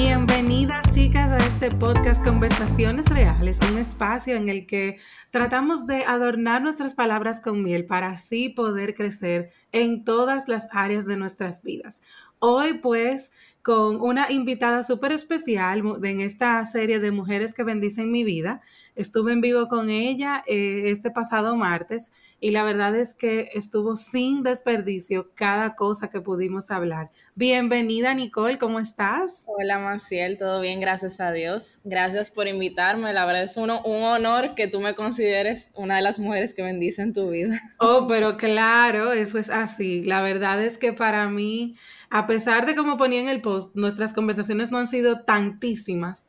Bienvenidas chicas a este podcast Conversaciones Reales, un espacio en el que tratamos de adornar nuestras palabras con miel para así poder crecer en todas las áreas de nuestras vidas. Hoy pues con una invitada súper especial en esta serie de Mujeres que bendicen mi vida. Estuve en vivo con ella eh, este pasado martes y la verdad es que estuvo sin desperdicio cada cosa que pudimos hablar. Bienvenida Nicole, ¿cómo estás? Hola Maciel, todo bien, gracias a Dios. Gracias por invitarme, la verdad es uno, un honor que tú me consideres una de las mujeres que bendicen tu vida. Oh, pero claro, eso es así. La verdad es que para mí, a pesar de como ponía en el post, nuestras conversaciones no han sido tantísimas.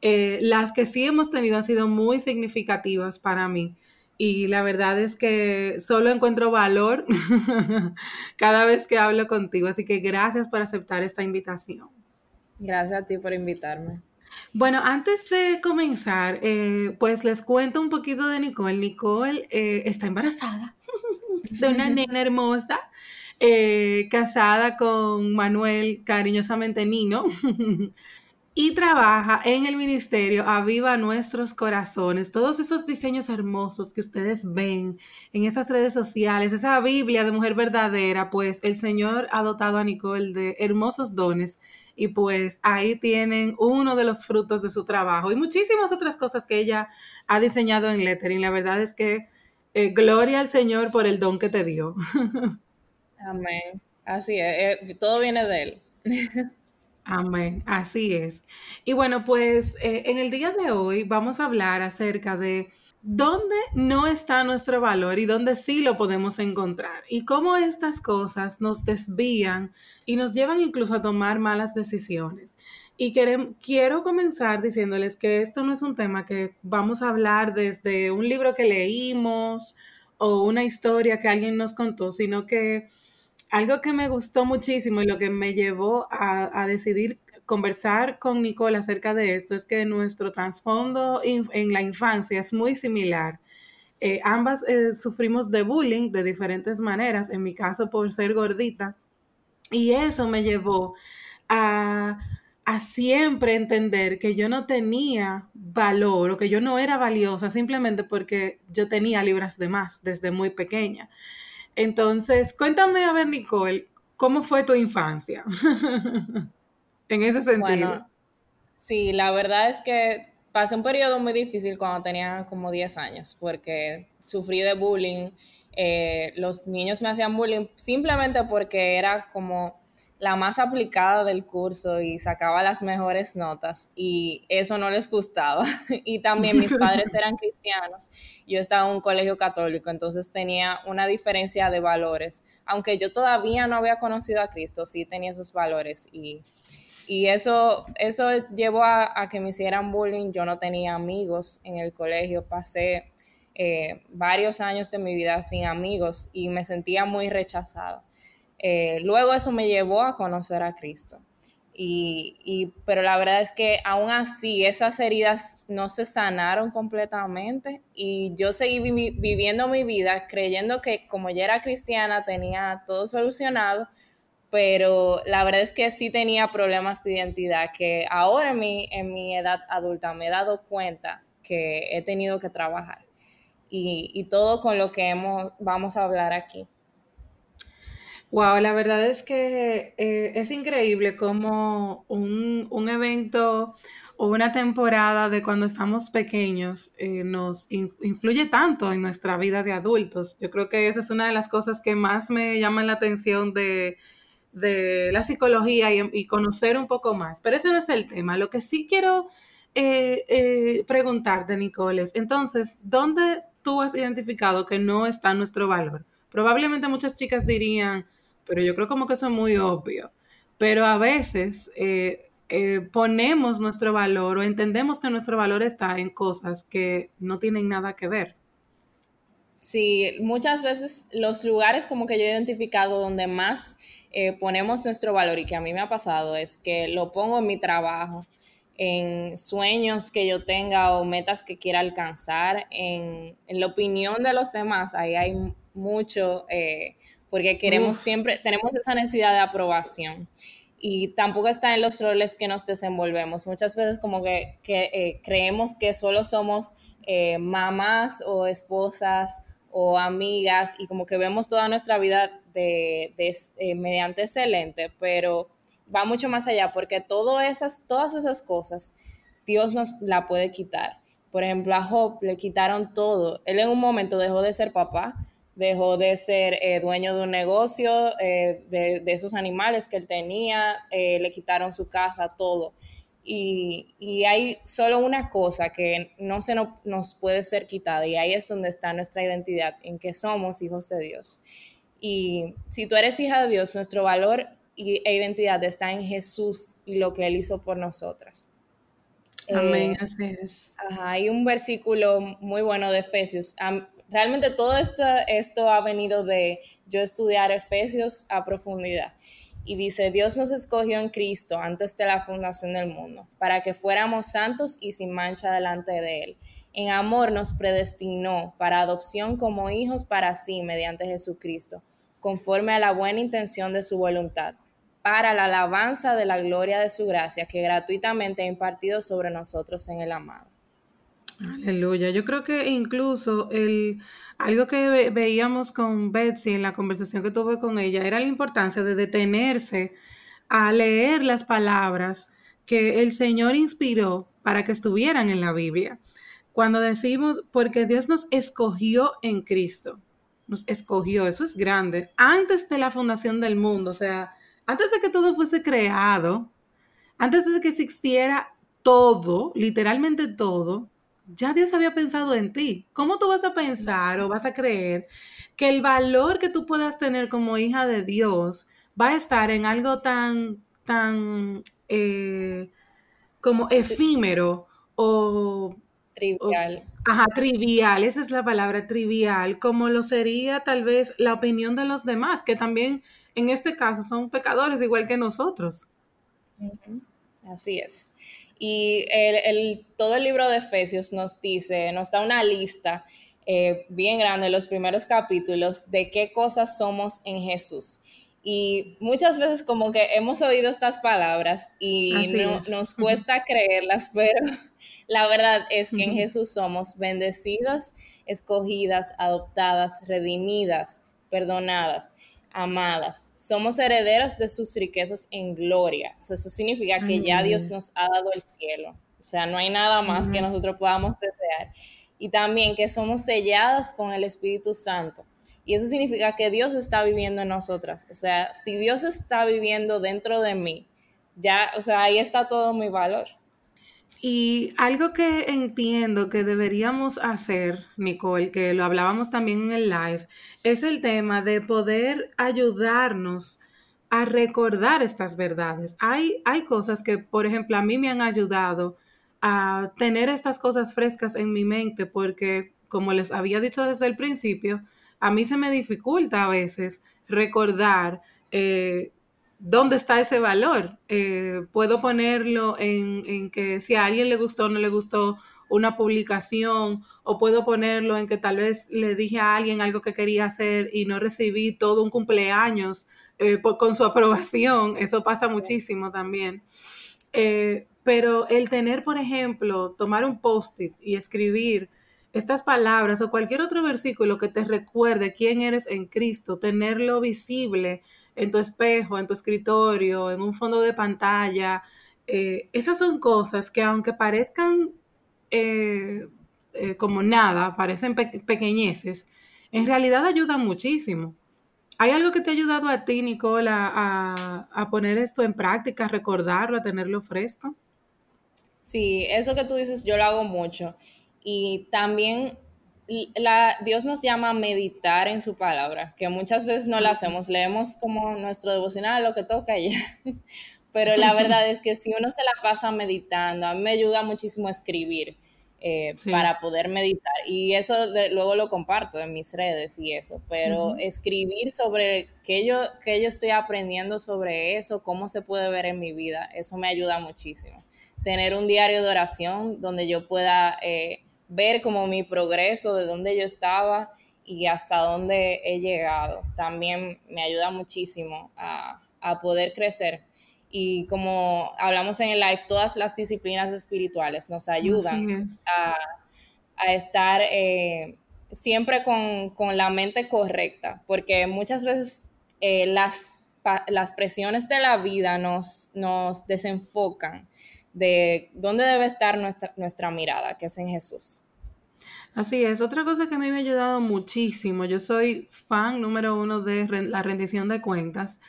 Eh, las que sí hemos tenido han sido muy significativas para mí y la verdad es que solo encuentro valor cada vez que hablo contigo, así que gracias por aceptar esta invitación. Gracias a ti por invitarme. Bueno, antes de comenzar, eh, pues les cuento un poquito de Nicole. Nicole eh, está embarazada de una nena hermosa, eh, casada con Manuel, cariñosamente Nino. Y trabaja en el ministerio Aviva Nuestros Corazones. Todos esos diseños hermosos que ustedes ven en esas redes sociales, esa Biblia de mujer verdadera, pues el Señor ha dotado a Nicole de hermosos dones y pues ahí tienen uno de los frutos de su trabajo y muchísimas otras cosas que ella ha diseñado en lettering. La verdad es que eh, gloria al Señor por el don que te dio. Amén. Así es, eh, todo viene de él. Amén, así es. Y bueno, pues eh, en el día de hoy vamos a hablar acerca de dónde no está nuestro valor y dónde sí lo podemos encontrar y cómo estas cosas nos desvían y nos llevan incluso a tomar malas decisiones. Y quiero comenzar diciéndoles que esto no es un tema que vamos a hablar desde un libro que leímos o una historia que alguien nos contó, sino que algo que me gustó muchísimo y lo que me llevó a, decidir conversar con Nicole acerca de esto es que nuestro trasfondo en la infancia es muy similar. Eh, ambas eh, sufrimos de bullying de diferentes maneras, en mi caso por ser gordita, y eso me llevó a, a siempre entender que yo no tenía valor o que yo no era valiosa simplemente porque yo tenía libras de más desde muy pequeña. Entonces, cuéntame, a ver, Nicole, ¿cómo fue tu infancia? en ese sentido. Bueno, sí, la verdad es que pasé un periodo muy difícil cuando tenía como 10 años, porque sufrí de bullying. Eh, los niños me hacían bullying simplemente porque era como la más aplicada del curso y sacaba las mejores notas y eso no les gustaba. y también mis padres eran cristianos, yo estaba en un colegio católico, entonces tenía una diferencia de valores. Aunque yo todavía no había conocido a Cristo, sí tenía esos valores y, eso, eso llevó a, que me hicieran bullying. Yo no tenía amigos en el colegio, pasé eh, varios años de mi vida sin amigos y me sentía muy rechazada. Eh, luego eso me llevó a conocer a Cristo. Y, pero la verdad es que aún así esas heridas no se sanaron completamente y yo seguí viviendo mi vida creyendo que como ya era cristiana tenía todo solucionado, pero la verdad es que sí tenía problemas de identidad que ahora en mi, en mi edad adulta me he dado cuenta que he tenido que trabajar y, todo con lo que vamos a hablar aquí. Wow, la verdad es que eh, es increíble cómo un, evento o una temporada de cuando estamos pequeños eh, nos influye tanto en nuestra vida de adultos. Yo creo que esa es una de las cosas que más me llaman la atención de, la psicología y, conocer un poco más. Pero ese no es el tema. Lo que sí quiero eh, preguntarte, Nicole, es, entonces, ¿dónde tú has identificado que no está nuestro valor? Probablemente muchas chicas dirían, pero yo creo como que eso es muy obvio. Pero a veces eh, eh, ponemos nuestro valor o entendemos que nuestro valor está en cosas que no tienen nada que ver. Sí, muchas veces los lugares como que yo he identificado donde más eh, ponemos nuestro valor y que a mí me ha pasado es que lo pongo en mi trabajo, en sueños que yo tenga o metas que quiera alcanzar, en, la opinión de los demás. Ahí hay mucho, porque queremos siempre, tenemos esa necesidad de aprobación. y tampoco está en los roles que nos desenvolvemos. Muchas veces como que, eh, creemos que solo somos eh, mamás o esposas o amigas y como que vemos toda nuestra vida de, eh, mediante excelente, pero va mucho más allá porque todo esas, todas esas cosas Dios nos la puede quitar. Por ejemplo, a Job le quitaron todo. Él en un momento dejó de ser papá, dejó de ser eh, dueño de un negocio, eh, de, esos animales que él tenía, eh, le quitaron su casa, todo. Y, hay solo una cosa que no se nos puede ser quitada y ahí es donde está nuestra identidad, en que somos hijos de Dios. Y si tú eres hija de Dios, nuestro valor e identidad está en Jesús y lo que Él hizo por nosotras. Amén, así es. hay un versículo muy bueno de Efesios realmente todo esto, ha venido de yo estudiar Efesios a profundidad. Y dice, Dios nos escogió en Cristo antes de la fundación del mundo, para que fuéramos santos y sin mancha delante de Él. En amor nos predestinó para adopción como hijos para sí mediante Jesucristo, conforme a la buena intención de su voluntad, para la alabanza de la gloria de su gracia que gratuitamente ha impartido sobre nosotros en el amado. Aleluya. Yo creo que incluso el, algo que veíamos con Betsy en la conversación que tuve con ella era la importancia de detenerse a leer las palabras que el Señor inspiró para que estuvieran en la Biblia. Cuando decimos, porque Dios nos escogió en Cristo, nos escogió, eso es grande, antes de la fundación del mundo, o sea, antes de que todo fuese creado, antes de que existiera todo, literalmente todo, ya Dios había pensado en ti. ¿Cómo tú vas a pensar o vas a creer que el valor que tú puedas tener como hija de Dios va a estar en algo tan, tan eh, como efímero o... Trivial. ajá, trivial, esa es la palabra, trivial, como lo sería tal vez la opinión de los demás, que también en este caso son pecadores igual que nosotros. Así es. Y el, todo el libro de Efesios nos dice, nos da una lista eh, bien grande, los primeros capítulos, de qué cosas somos en Jesús. Y muchas veces como que hemos oído estas palabras y nos cuesta creerlas, pero la verdad es que en Jesús somos bendecidas, escogidas, adoptadas, redimidas, perdonadas amadas, somos herederas de sus riquezas en gloria. eso significa que ya Dios nos ha dado el cielo. O sea, no hay nada más que nosotros podamos desear. Y también que somos selladas con el Espíritu Santo. Y eso significa que Dios está viviendo en nosotras. O sea, si Dios está viviendo dentro de mí, ya, o sea, ahí está todo mi valor. Y algo que entiendo que deberíamos hacer, Nicole, que lo hablábamos también en el live, es el tema de poder ayudarnos a recordar estas verdades. Hay, hay cosas que, por ejemplo, a mí me han ayudado a tener estas cosas frescas en mi mente porque, como les había dicho desde el principio, a mí se me dificulta a veces recordar eh, ¿dónde está ese valor? Eh, puedo ponerlo en, que si a alguien le gustó o no le gustó una publicación, o puedo ponerlo en que tal vez le dije a alguien algo que quería hacer y no recibí todo un cumpleaños eh, con su aprobación. Eso pasa muchísimo también. Eh, pero el tener, por ejemplo, tomar un post-it y escribir estas palabras o cualquier otro versículo que te recuerde quién eres en Cristo, tenerlo visible en tu espejo, en tu escritorio, en un fondo de pantalla. Eh, esas son cosas que aunque parezcan eh, eh, como nada, parecen pequeñeces, en realidad ayudan muchísimo. ¿Hay algo que te ha ayudado a ti, Nicola, a, a poner esto en práctica, a recordarlo, a tenerlo fresco? Sí, eso que tú dices yo lo hago mucho. Y también la, Dios nos llama a meditar en su palabra, que muchas veces no lo hacemos, leemos como nuestro devocional, lo que toca y. Pero la verdad es que si uno se la pasa meditando, a mí me ayuda muchísimo a escribir eh, para poder meditar. Y eso luego lo comparto en mis redes y eso. Pero escribir sobre qué yo, qué yo estoy aprendiendo sobre eso, cómo se puede ver en mi vida, eso me ayuda muchísimo. Tener un diario de oración donde yo pueda... Eh, ver como mi progreso, de dónde yo estaba y hasta dónde he llegado. También me ayuda muchísimo a, poder crecer. y como hablamos en el live, todas las disciplinas espirituales nos ayudan a, estar eh, siempre con, la mente correcta, porque muchas veces eh, las, las, presiones de la vida nos, nos desenfocan de dónde debe estar nuestra, nuestra mirada, que es en Jesús. Así es, otra cosa que a mí me ha ayudado muchísimo, yo soy fan número uno de la rendición de cuentas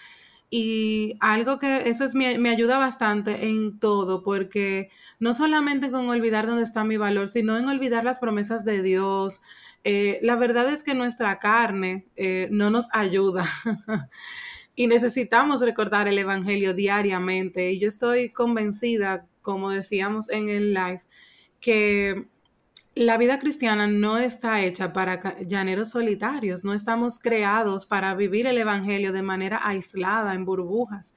y algo que eso es, me, ayuda bastante en todo, porque no solamente con olvidar dónde está mi valor, sino en olvidar las promesas de Dios. Eh, la verdad es que nuestra carne eh, no nos ayuda y necesitamos recordar el Evangelio diariamente. Y yo estoy convencida, como decíamos en el live, que la vida cristiana no está hecha para llaneros solitarios, no estamos creados para vivir el Evangelio de manera aislada, en burbujas,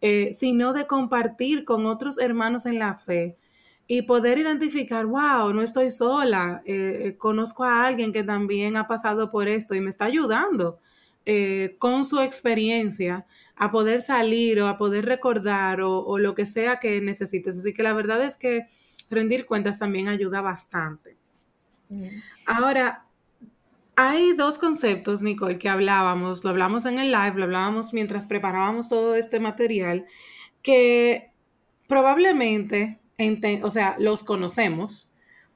eh, sino de compartir con otros hermanos en la fe y poder identificar, wow, no estoy sola, eh, eh, conozco a alguien que también ha pasado por esto y me está ayudando con su experiencia a poder salir o a poder recordar o, o lo que sea que necesites. Así que la verdad es que rendir cuentas también ayuda bastante. Ahora, hay dos conceptos, Nicole, que hablábamos, lo hablamos en el live, lo hablábamos mientras preparábamos todo este material, que probablemente, o sea, los conocemos,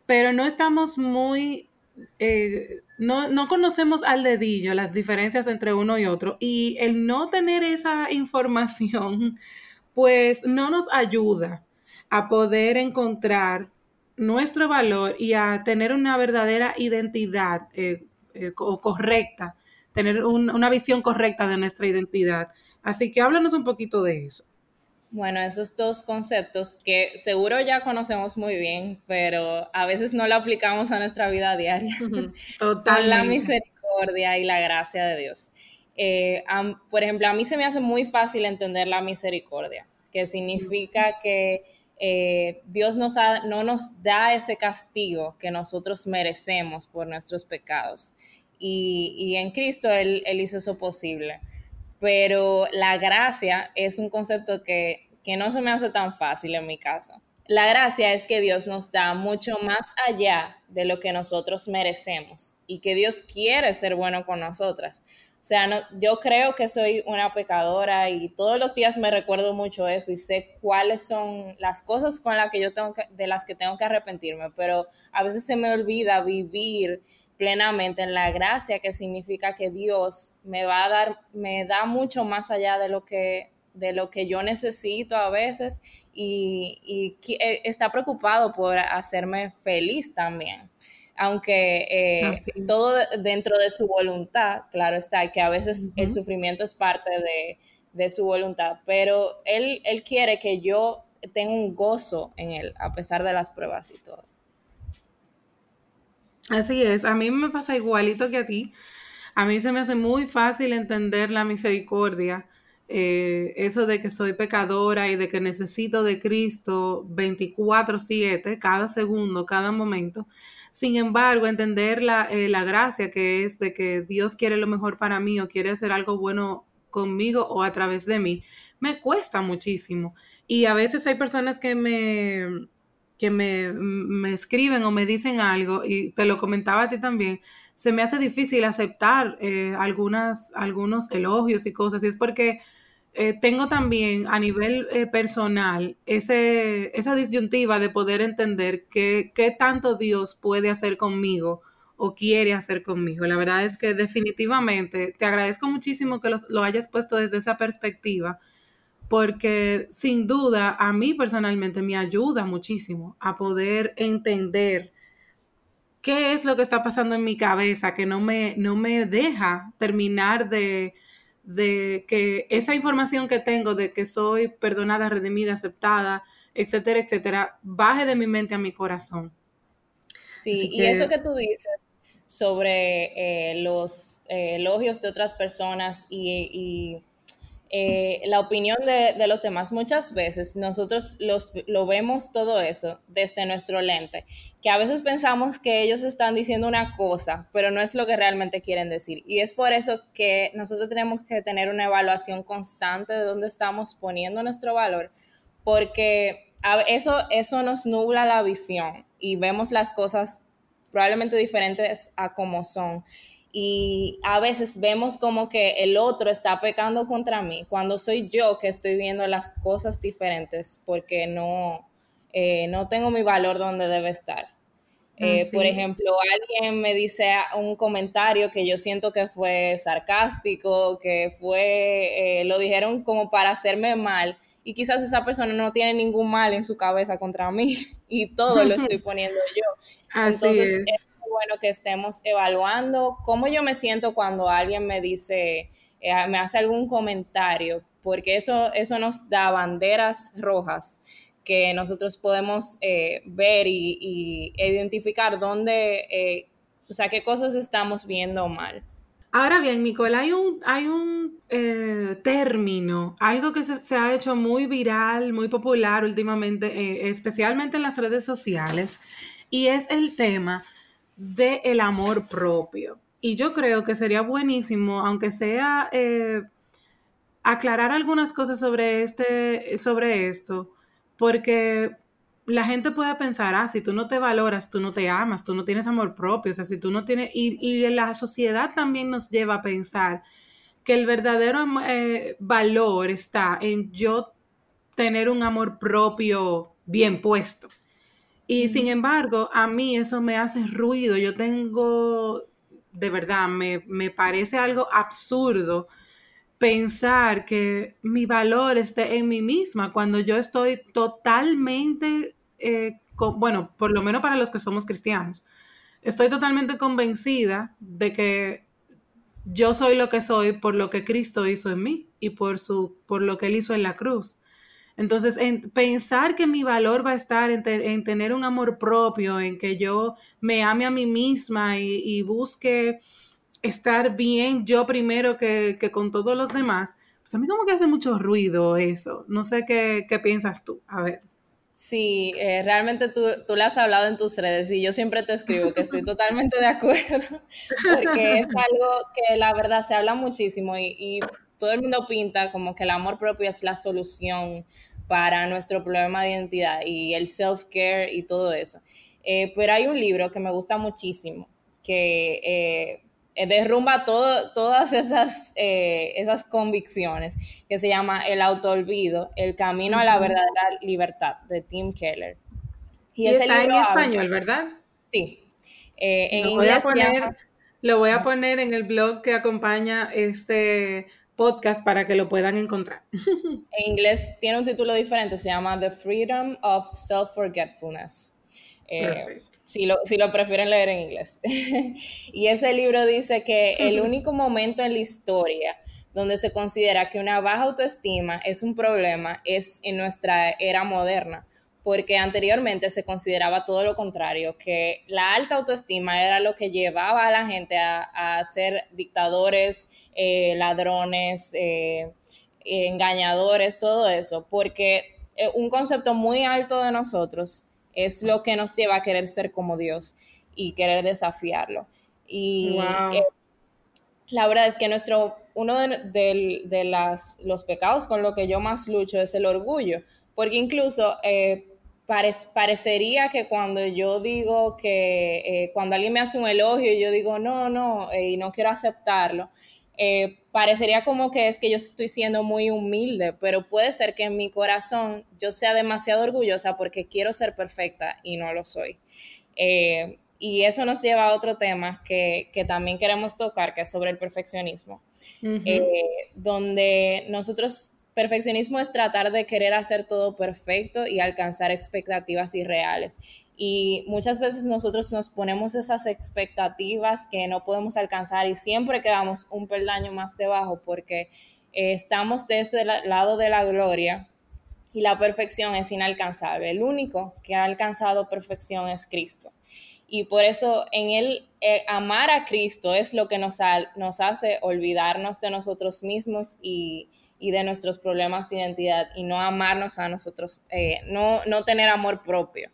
pero no estamos muy, eh, no, no conocemos al dedillo las diferencias entre uno y otro. Y el no tener esa información, pues no nos ayuda a poder encontrar nuestro valor y a tener una verdadera identidad eh, eh, correcta, tener una visión correcta de nuestra identidad. Así que háblanos un poquito de eso. Bueno, esos dos conceptos que seguro ya conocemos muy bien, pero a veces no lo aplicamos a nuestra vida diaria. Son la misericordia y la gracia de Dios. Eh, por ejemplo, a mí se me hace muy fácil entender la misericordia, que significa que eh, Dios nos no nos da ese castigo que nosotros merecemos por nuestros pecados. Y, en Cristo él, hizo eso posible. Pero la gracia es un concepto que, que no se me hace tan fácil en mi caso. La gracia es que Dios nos da mucho más allá de lo que nosotros merecemos y que Dios quiere ser bueno con nosotras. O sea, no, yo creo que soy una pecadora y todos los días me recuerdo mucho eso y sé cuáles son las cosas con las que yo tengo que, de las que tengo que arrepentirme, pero a veces se me olvida vivir plenamente en la gracia que significa que Dios me va a dar, me da mucho más allá de lo que, de lo que yo necesito a veces y, y eh, está preocupado por hacerme feliz también. Aunque eh, todo dentro de su voluntad, claro está, que a veces el sufrimiento es parte de, su voluntad, pero él, él quiere que yo tenga un gozo en él, a pesar de las pruebas y todo. Así es, a mí me pasa igualito que a ti. A mí se me hace muy fácil entender la misericordia, eh, eso de que soy pecadora y de que necesito de Cristo 24/7, cada segundo, cada momento. Sin embargo, entender eh, la, gracia que es de que Dios quiere lo mejor para mí o quiere hacer algo bueno conmigo o a través de mí, me cuesta muchísimo. Y a veces hay personas que me, que me, escriben o me dicen algo, y te lo comentaba a ti también, se me hace difícil aceptar eh, algunas, algunos elogios y cosas, y es porque eh, tengo también a nivel eh, personal ese, esa disyuntiva de poder entender qué, qué tanto Dios puede hacer conmigo o quiere hacer conmigo. La verdad es que definitivamente te agradezco muchísimo que lo hayas puesto desde esa perspectiva, porque sin duda a mí personalmente me ayuda muchísimo a poder entender qué es lo que está pasando en mi cabeza, que no me, no me deja terminar de de que esa información que tengo de que soy perdonada, redimida, aceptada, etcétera, etcétera, baje de mi mente a mi corazón. Sí, y eso que tú dices sobre eh, los eh, elogios de otras personas y, eh, la opinión de, los demás. Muchas veces nosotros los, lo vemos todo eso desde nuestro lente, que a veces pensamos que ellos están diciendo una cosa, pero no es lo que realmente quieren decir. Y es por eso que nosotros tenemos que tener una evaluación constante de dónde estamos poniendo nuestro valor, porque eso, eso nos nubla la visión y vemos las cosas probablemente diferentes a como son y a veces vemos como que el otro está pecando contra mí cuando soy yo que estoy viendo las cosas diferentes porque no, eh, no tengo mi valor donde debe estar. Eh, por ejemplo, alguien me dice un comentario que yo siento que fue sarcástico, que fue, eh, lo dijeron como para hacerme mal y quizás esa persona no tiene ningún mal en su cabeza contra mí y todo lo estoy poniendo yo. Entonces, es bueno que estemos evaluando cómo yo me siento cuando alguien me dice, eh, me hace algún comentario, porque eso, eso nos da banderas rojas que nosotros podemos eh, ver y, identificar dónde, eh, o sea, qué cosas estamos viendo mal. Ahora bien, Nicole, hay un, hay un término, algo que se, ha hecho muy viral, muy popular últimamente, especialmente en las redes sociales, y es el tema de el amor propio. Y yo creo que sería buenísimo, aunque sea eh, aclarar algunas cosas sobre, este, sobre esto, porque la gente puede pensar, ah, si tú no te valoras, tú no te amas, tú no tienes amor propio, o sea, si tú no tienes, y, y la sociedad también nos lleva a pensar que el verdadero eh, valor está en yo tener un amor propio bien puesto. Y sin embargo, a mí eso me hace ruido. Yo tengo, de verdad, me, parece algo absurdo pensar que mi valor esté en mí misma cuando yo estoy totalmente, eh, bueno, por lo menos para los que somos cristianos, estoy totalmente convencida de que yo soy lo que soy por lo que Cristo hizo en mí y por, su, por lo que él hizo en la cruz. Entonces, en pensar que mi valor va a estar en, tener un amor propio, en que yo me ame a mí misma y, busque estar bien yo primero que, con todos los demás, pues a mí como que hace mucho ruido eso. No sé qué, piensas tú. A ver. Sí, eh, realmente tú, tú lo has hablado en tus redes y yo siempre te escribo que estoy totalmente de acuerdo, porque es algo que la verdad se habla muchísimo y, y todo el mundo pinta como que el amor propio es la solución para nuestro problema de identidad y el self-care y todo eso. Eh, pero hay un libro que me gusta muchísimo, que eh, derrumba todo, todas esas, eh, esas convicciones, que se llama El autoolvido, El camino a la verdadera libertad, de Tim Keller. Y, está en español, ¿verdad? Sí. en inglés. lo voy a poner en el blog que acompaña este podcast para que lo puedan encontrar. En inglés tiene un título diferente, se llama The Freedom of Self-Forgetfulness. Eh, si, lo, si lo prefieren leer en inglés. y ese libro dice que el único momento en la historia donde se considera que una baja autoestima es un problema es en nuestra era moderna porque anteriormente se consideraba todo lo contrario, que la alta autoestima era lo que llevaba a la gente a, ser dictadores, eh, ladrones, eh, engañadores, todo eso, porque eh, un concepto muy alto de nosotros es lo que nos lleva a querer ser como Dios y querer desafiarlo. Y la verdad es que nuestro, uno de, de, las, los pecados con lo que yo más lucho es el orgullo, porque incluso parecería que cuando yo digo que, eh, cuando alguien me hace un elogio y yo digo, no, no, eh, y no quiero aceptarlo, eh, parecería como que es que yo estoy siendo muy humilde, pero puede ser que en mi corazón yo sea demasiado orgullosa porque quiero ser perfecta y no lo soy. y eso nos lleva a otro tema que, que, también queremos tocar, que es sobre el perfeccionismo, donde nosotros Perfeccionismo es tratar de querer hacer todo perfecto y alcanzar expectativas irreales. Y muchas veces nosotros nos ponemos esas expectativas que no podemos alcanzar y siempre quedamos un peldaño más debajo porque eh, estamos de este lado de la gloria y la perfección es inalcanzable. El único que ha alcanzado perfección es Cristo. y por eso en él eh, amar a Cristo es lo que nos, nos hace olvidarnos de nosotros mismos y, de nuestros problemas de identidad y no amarnos a nosotros, eh, no, no, tener amor propio.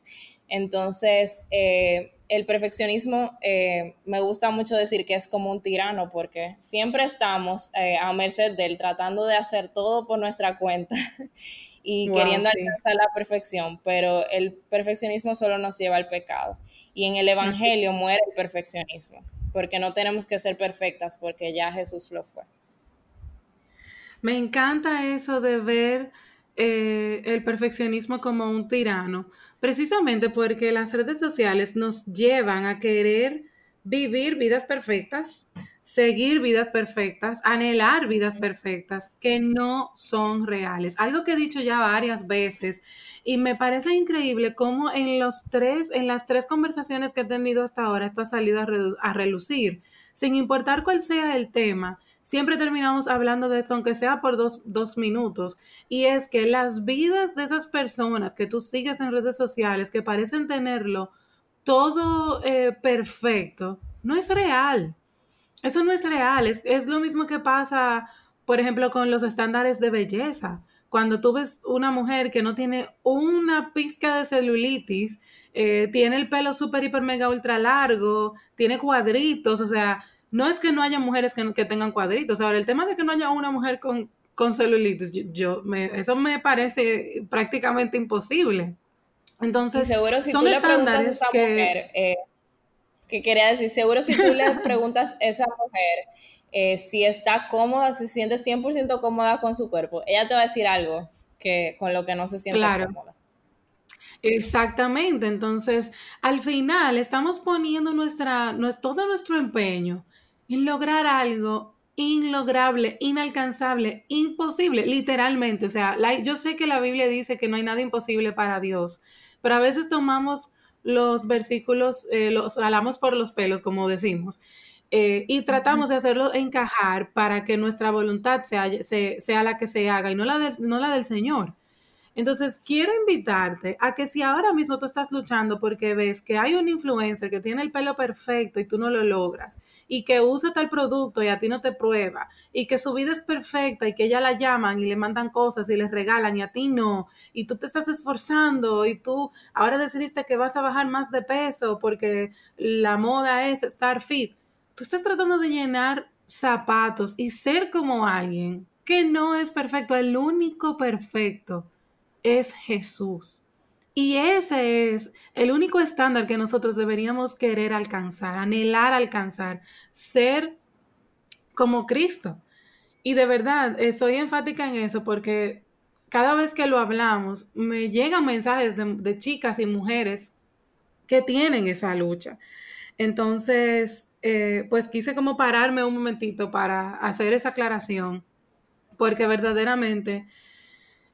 Entonces, eh, el perfeccionismo eh, me gusta mucho decir que es como un tirano porque siempre estamos a merced de él tratando de hacer todo por nuestra cuenta y queriendo alcanzar la perfección, pero el perfeccionismo solo nos lleva al pecado. Y en el Evangelio muere el perfeccionismo porque no tenemos que ser perfectas porque ya Jesús lo fue. Me encanta eso de ver eh, el perfeccionismo como un tirano Precisamente porque las redes sociales nos llevan a querer vivir vidas perfectas, seguir vidas perfectas, anhelar vidas perfectas que no son reales. Algo que he dicho ya varias veces y me parece increíble cómo en los tres, en las tres conversaciones que he tenido hasta ahora, esto ha salido a, a relucir, sin importar cuál sea el tema siempre terminamos hablando de esto, aunque sea por dos, minutos, y es que las vidas de esas personas que tú sigues en redes sociales, que parecen tenerlo todo eh, perfecto, no es real. Eso no es real. Es, lo mismo que pasa, por ejemplo, con los estándares de belleza. Cuando tú ves una mujer que no tiene una pizca de celulitis, eh, tiene el pelo súper, hiper, mega, ultra largo, tiene cuadritos, o sea, no es que no haya mujeres que, tengan cuadritos. Ahora, el tema de que no haya una mujer con, con celulitis, yo, eso me parece prácticamente imposible. Entonces, seguro si son tú le preguntas a esa que... mujer, eh, que quería decir, seguro si tú le preguntas a esa mujer eh, si está cómoda, si se siente 100% cómoda con su cuerpo, ella te va a decir algo que con lo que no se siente cómoda. Exactamente, entonces al final estamos poniendo nuestra, todo nuestro empeño en lograr algo inlograble, inalcanzable, imposible, literalmente. O sea, yo sé que la Biblia dice que no hay nada imposible para Dios, pero a veces tomamos los versículos, eh, los alamos por los pelos, como decimos, eh, y tratamos de hacerlo encajar para que nuestra voluntad sea, sea, la que se haga y no la, no la del Señor. Entonces, quiero invitarte a que si ahora mismo tú estás luchando porque ves que hay un influencer que tiene el pelo perfecto y tú no lo logras, y que usa tal producto y a ti no te prueba, y que su vida es perfecta y que ella la llaman y le mandan cosas y les regalan y a ti no, y tú te estás esforzando y tú ahora decidiste que vas a bajar más de peso porque la moda es estar fit, tú estás tratando de llenar zapatos y ser como alguien que no es perfecto, el único perfecto es Jesús. Y ese es el único estándar que nosotros deberíamos querer alcanzar, anhelar alcanzar, ser como Cristo. Y de verdad, eh, soy enfática en eso porque cada vez que lo hablamos, me llegan mensajes de, chicas y mujeres que tienen esa lucha. Entonces, eh, pues quise como pararme un momentito para hacer esa aclaración, porque verdaderamente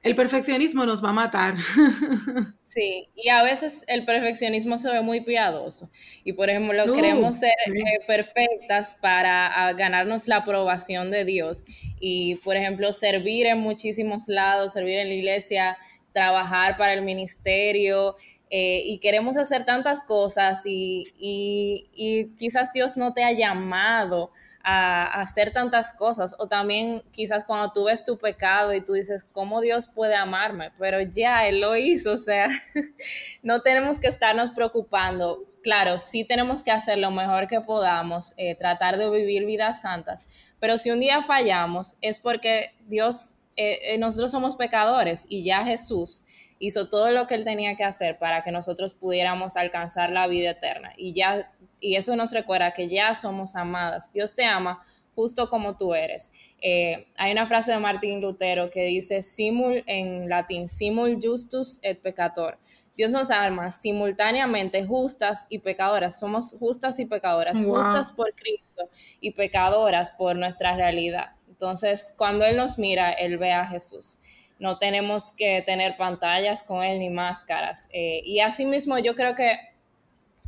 el perfeccionismo nos va a matar. Sí, y a veces el perfeccionismo se ve muy piadoso. Y por ejemplo, queremos ser eh, perfectas para ah, ganarnos la aprobación de Dios. Y por ejemplo, servir en muchísimos lados, servir en la iglesia, trabajar para el ministerio. Eh, y queremos hacer tantas cosas y, y quizás Dios no te ha llamado a, hacer tantas cosas. O también quizás cuando tú ves tu pecado y tú dices, ¿cómo Dios puede amarme? Pero ya Él lo hizo, o sea, no tenemos que estarnos preocupando. Claro, sí tenemos que hacer lo mejor que podamos, eh, tratar de vivir vidas santas, pero si un día fallamos es porque Dios, eh, eh, nosotros somos pecadores y ya Jesús hizo todo lo que él tenía que hacer para que nosotros pudiéramos alcanzar la vida eterna. Y ya y eso nos recuerda que ya somos amadas. Dios te ama justo como tú eres. Eh, hay una frase de Martín Lutero que dice, simul en latín, simul justus et peccator. Dios nos ama simultáneamente justas y pecadoras. Somos justas y pecadoras, justas por Cristo y pecadoras por nuestra realidad. Entonces, cuando Él nos mira, Él ve a Jesús. No tenemos que tener pantallas con Él ni máscaras. Eh, y asimismo, yo creo que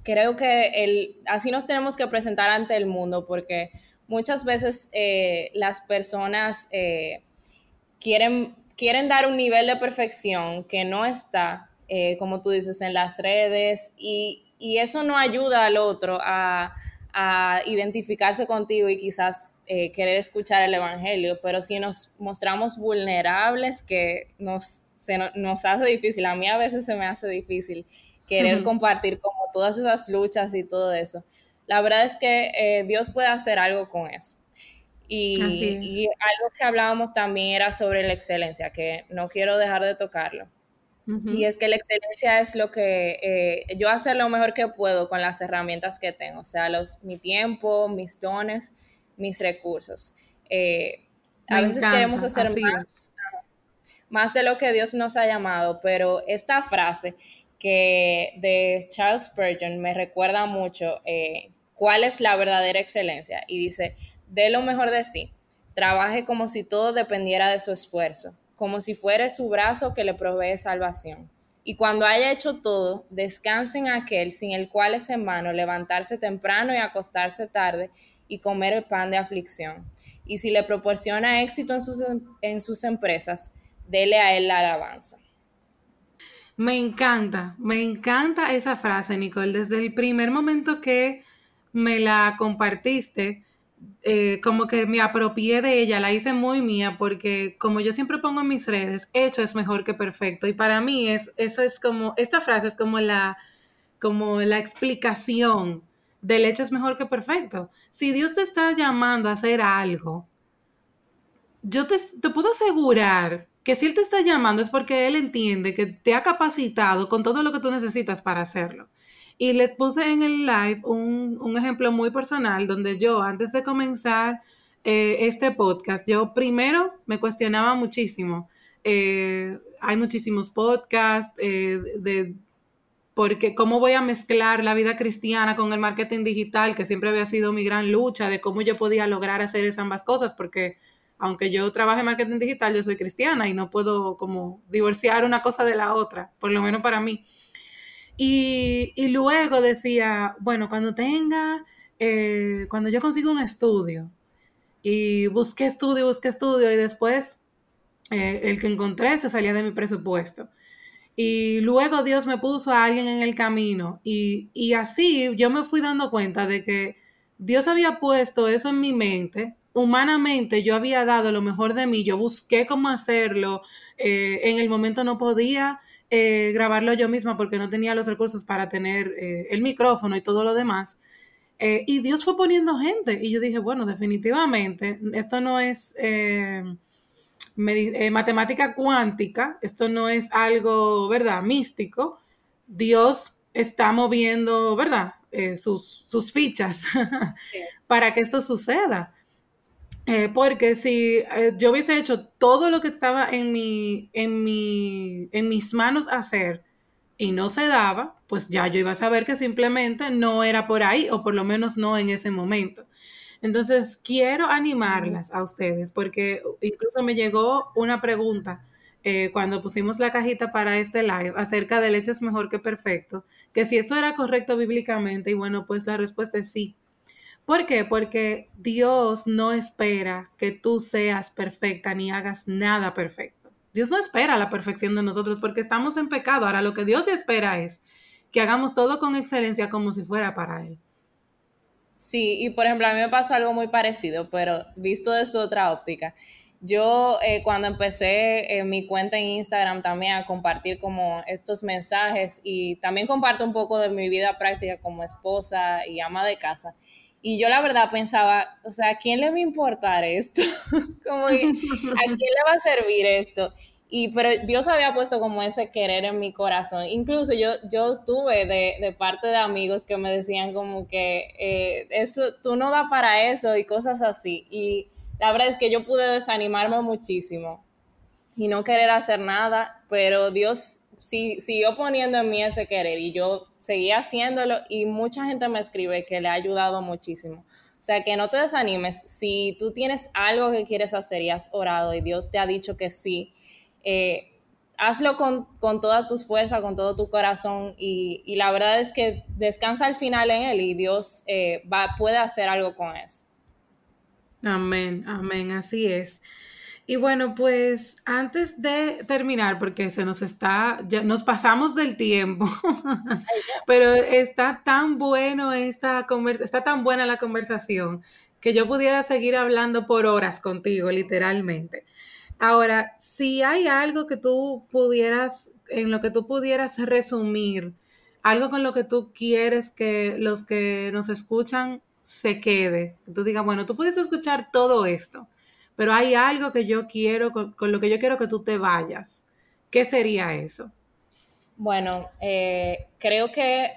creo que el, así nos tenemos que presentar ante el mundo porque muchas veces eh, las personas eh, quieren, quieren dar un nivel de perfección que no está, eh, como tú dices, en las redes y, y eso no ayuda al otro a, identificarse contigo y quizás eh, querer escuchar el Evangelio, pero si nos mostramos vulnerables, que nos, nos hace difícil, a mí a veces se me hace difícil querer compartir como todas esas luchas y todo eso. La verdad es que eh, Dios puede hacer algo con eso. Y, y, algo que hablábamos también era sobre la excelencia, que no quiero dejar de tocarlo. Y es que la excelencia es lo que eh, yo hacer lo mejor que puedo con las herramientas que tengo, o sea, los, mi tiempo, mis dones, mis recursos. Eh, a veces queremos hacer más, más de lo que Dios nos ha llamado, pero esta frase que de Charles Spurgeon me recuerda mucho eh, cuál es la verdadera excelencia y dice, dé lo mejor de sí, trabaje como si todo dependiera de su esfuerzo como si fuera su brazo que le provee salvación. Y cuando haya hecho todo, descanse en aquel sin el cual es en vano levantarse temprano y acostarse tarde y comer el pan de aflicción. Y si le proporciona éxito en sus, en sus empresas, dele a él la alabanza. Me encanta, me encanta esa frase, Nicole. Desde el primer momento que me la compartiste, eh, como que me apropié de ella, la hice muy mía, porque como yo siempre pongo en mis redes, hecho es mejor que perfecto. Y para mí es, esa es como, esta frase es como la, como la explicación del hecho es mejor que perfecto. Si Dios te está llamando a hacer algo, yo te, te puedo asegurar que si Él te está llamando es porque Él entiende que te ha capacitado con todo lo que tú necesitas para hacerlo. Y les puse en el live un, ejemplo muy personal donde yo, antes de comenzar eh, este podcast, yo primero me cuestionaba muchísimo. Eh, hay muchísimos podcasts eh, de porque cómo voy a mezclar la vida cristiana con el marketing digital, que siempre había sido mi gran lucha, de cómo yo podía lograr hacer esas ambas cosas, porque aunque yo trabaje en marketing digital, yo soy cristiana y no puedo como divorciar una cosa de la otra, por lo menos para mí. Y, luego decía, bueno, cuando tenga, eh, cuando yo consigo un estudio, y busqué estudio, busqué estudio, y después eh, el que encontré se salía de mi presupuesto. Y luego Dios me puso a alguien en el camino, y, y así yo me fui dando cuenta de que Dios había puesto eso en mi mente, humanamente yo había dado lo mejor de mí, yo busqué cómo hacerlo, eh, en el momento no podía, eh, grabarlo yo misma porque no tenía los recursos para tener eh, el micrófono y todo lo demás. Y Dios fue poniendo gente. Y yo dije, bueno, definitivamente, esto no es matemática cuántica, esto no es algo, ¿verdad?, místico. Dios está moviendo, ¿verdad?, sus, sus, fichas para que esto suceda. Eh, porque si eh, yo hubiese hecho todo lo que estaba en, mi, en, mi, en mis manos hacer y no se daba, pues ya yo iba a saber que simplemente no era por ahí o por lo menos no en ese momento. Entonces, quiero animarlas a ustedes porque incluso me llegó una pregunta eh, cuando pusimos la cajita para este live acerca del hecho es mejor que perfecto, que si eso era correcto bíblicamente y bueno, pues la respuesta es sí. ¿Por qué? Porque Dios no espera que tú seas perfecta ni hagas nada perfecto. Dios no espera la perfección de nosotros porque estamos en pecado. Ahora lo que Dios espera es que hagamos todo con excelencia como si fuera para Él. Sí, y por ejemplo, a mí me pasó algo muy parecido, pero visto desde otra óptica. Yo eh, cuando empecé en mi cuenta en Instagram también a compartir como estos mensajes y también comparto un poco de mi vida práctica como esposa y ama de casa. Y yo la verdad pensaba, o sea, ¿a quién le va a importar esto? ¿a quién le va a servir esto? Y, pero Dios había puesto como ese querer en mi corazón. Incluso yo, yo tuve de, de parte de amigos que me decían como que eh, eso, tú no da para eso y cosas así. Y la verdad es que yo pude desanimarme muchísimo y no querer hacer nada, pero Dios sí, siguió poniendo en mí ese querer y yo seguía haciéndolo y mucha gente me escribe que le ha ayudado muchísimo. O sea, que no te desanimes. Si tú tienes algo que quieres hacer y has orado y Dios te ha dicho que sí, eh, hazlo con, todas tus fuerzas, con todo tu corazón y, la verdad es que descansa al final en Él y Dios eh, va, puede hacer algo con eso. Amén, amén, así es. Y bueno, pues antes de terminar, porque se nos está, ya nos pasamos del tiempo, pero está tan bueno esta conversa, está tan buena la conversación que yo pudiera seguir hablando por horas contigo, literalmente. Ahora, si hay algo que tú pudieras, en lo que tú pudieras resumir, algo con lo que tú quieres que los que nos escuchan se quede, que tú digas, bueno, tú puedes escuchar todo esto, pero hay algo que yo quiero, con, lo que yo quiero que tú te vayas. ¿Qué sería eso? Bueno, eh, creo que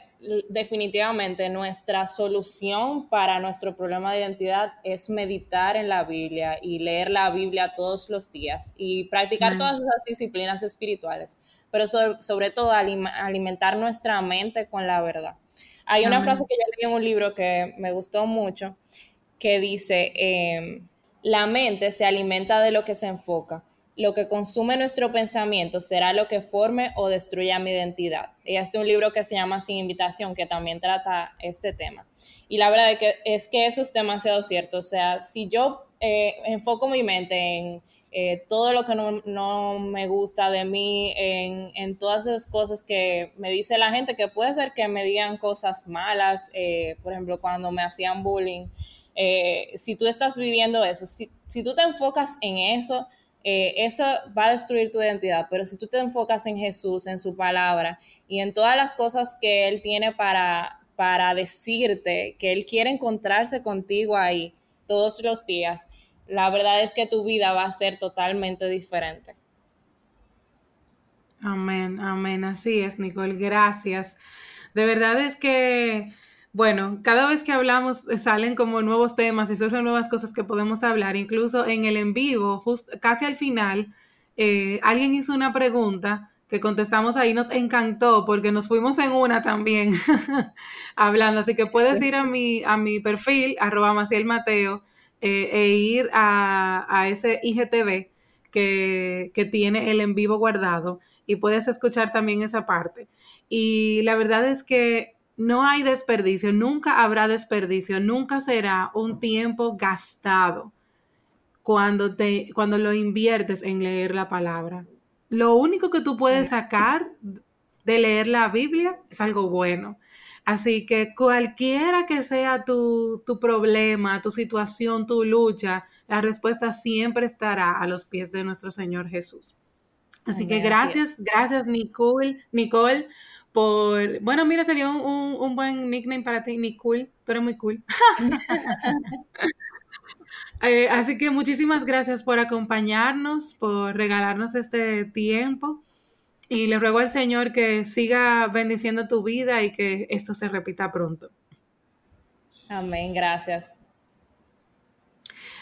definitivamente nuestra solución para nuestro problema de identidad es meditar en la Biblia y leer la Biblia todos los días y practicar todas esas disciplinas espirituales, pero sobre, todo alimentar nuestra mente con la verdad. Hay una frase que yo leí en un libro que me gustó mucho que dice, em, la mente se alimenta de lo que se enfoca. Lo que consume nuestro pensamiento será lo que forme o destruya mi identidad. Y este es un libro que se llama Sin Invitación, que también trata este tema. Y la verdad es que, es que eso es demasiado cierto. O sea, si yo eh, enfoco mi mente en eh, todo lo que no, me gusta de mí, en, todas esas cosas que me dice la gente, que puede ser que me digan cosas malas, eh, por ejemplo, cuando me hacían bullying, si tú estás viviendo eso, si, tú te enfocas en eso, eh, eso va a destruir tu identidad, pero si tú te enfocas en Jesús, en su palabra y en todas las cosas que Él tiene para, para decirte, que Él quiere encontrarse contigo ahí todos los días, la verdad es que tu vida va a ser totalmente diferente. Amén, amén, así es, Nicole, gracias. De verdad es que bueno, cada vez que hablamos eh, salen como nuevos temas y surgen nuevas cosas que podemos hablar. Incluso en el en vivo, casi al final, eh, alguien hizo una pregunta que contestamos ahí, nos encantó porque nos fuimos en una también hablando. Así que puedes ir a mi, a mi perfil, arroba Maciel Mateo, eh, e ir a, ese IGTV que, que tiene el en vivo guardado y puedes escuchar también esa parte. Y la verdad es que no hay desperdicio, nunca habrá desperdicio, nunca será un tiempo gastado cuando, te, cuando lo inviertes en leer la palabra. Lo único que tú puedes sacar de leer la Biblia es algo bueno. Así que cualquiera que sea tu, tu, problema, tu situación, tu lucha, la respuesta siempre estará a los pies de nuestro Señor Jesús. Así que gracias, gracias Nicole, Nicole por, bueno, mira, sería un, buen nickname para ti, Nick tú eres muy cool. Eh, así que muchísimas gracias por acompañarnos, por regalarnos este tiempo y le ruego al Señor que siga bendiciendo tu vida y que esto se repita pronto. Amén, gracias.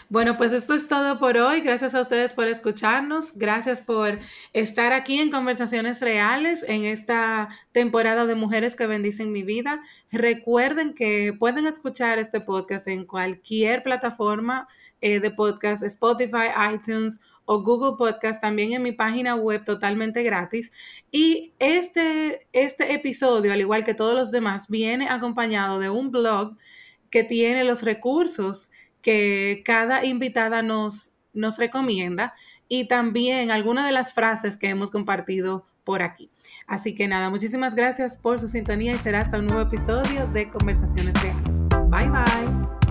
Bueno, pues esto es todo por hoy. Gracias a ustedes por escucharnos. Gracias por estar aquí en Conversaciones Reales en esta temporada de Mujeres que Bendicen mi vida. Recuerden que pueden escuchar este podcast en cualquier plataforma eh, de podcast, Spotify, iTunes o Google Podcast, también en mi página web totalmente gratis. Y este, este episodio, al igual que todos los demás, viene acompañado de un blog que tiene los recursos que cada invitada nos, nos recomienda y también algunas de las frases que hemos compartido por aquí. Así que nada, muchísimas gracias por su sintonía y será hasta un nuevo episodio de Conversaciones Reales. Bye bye.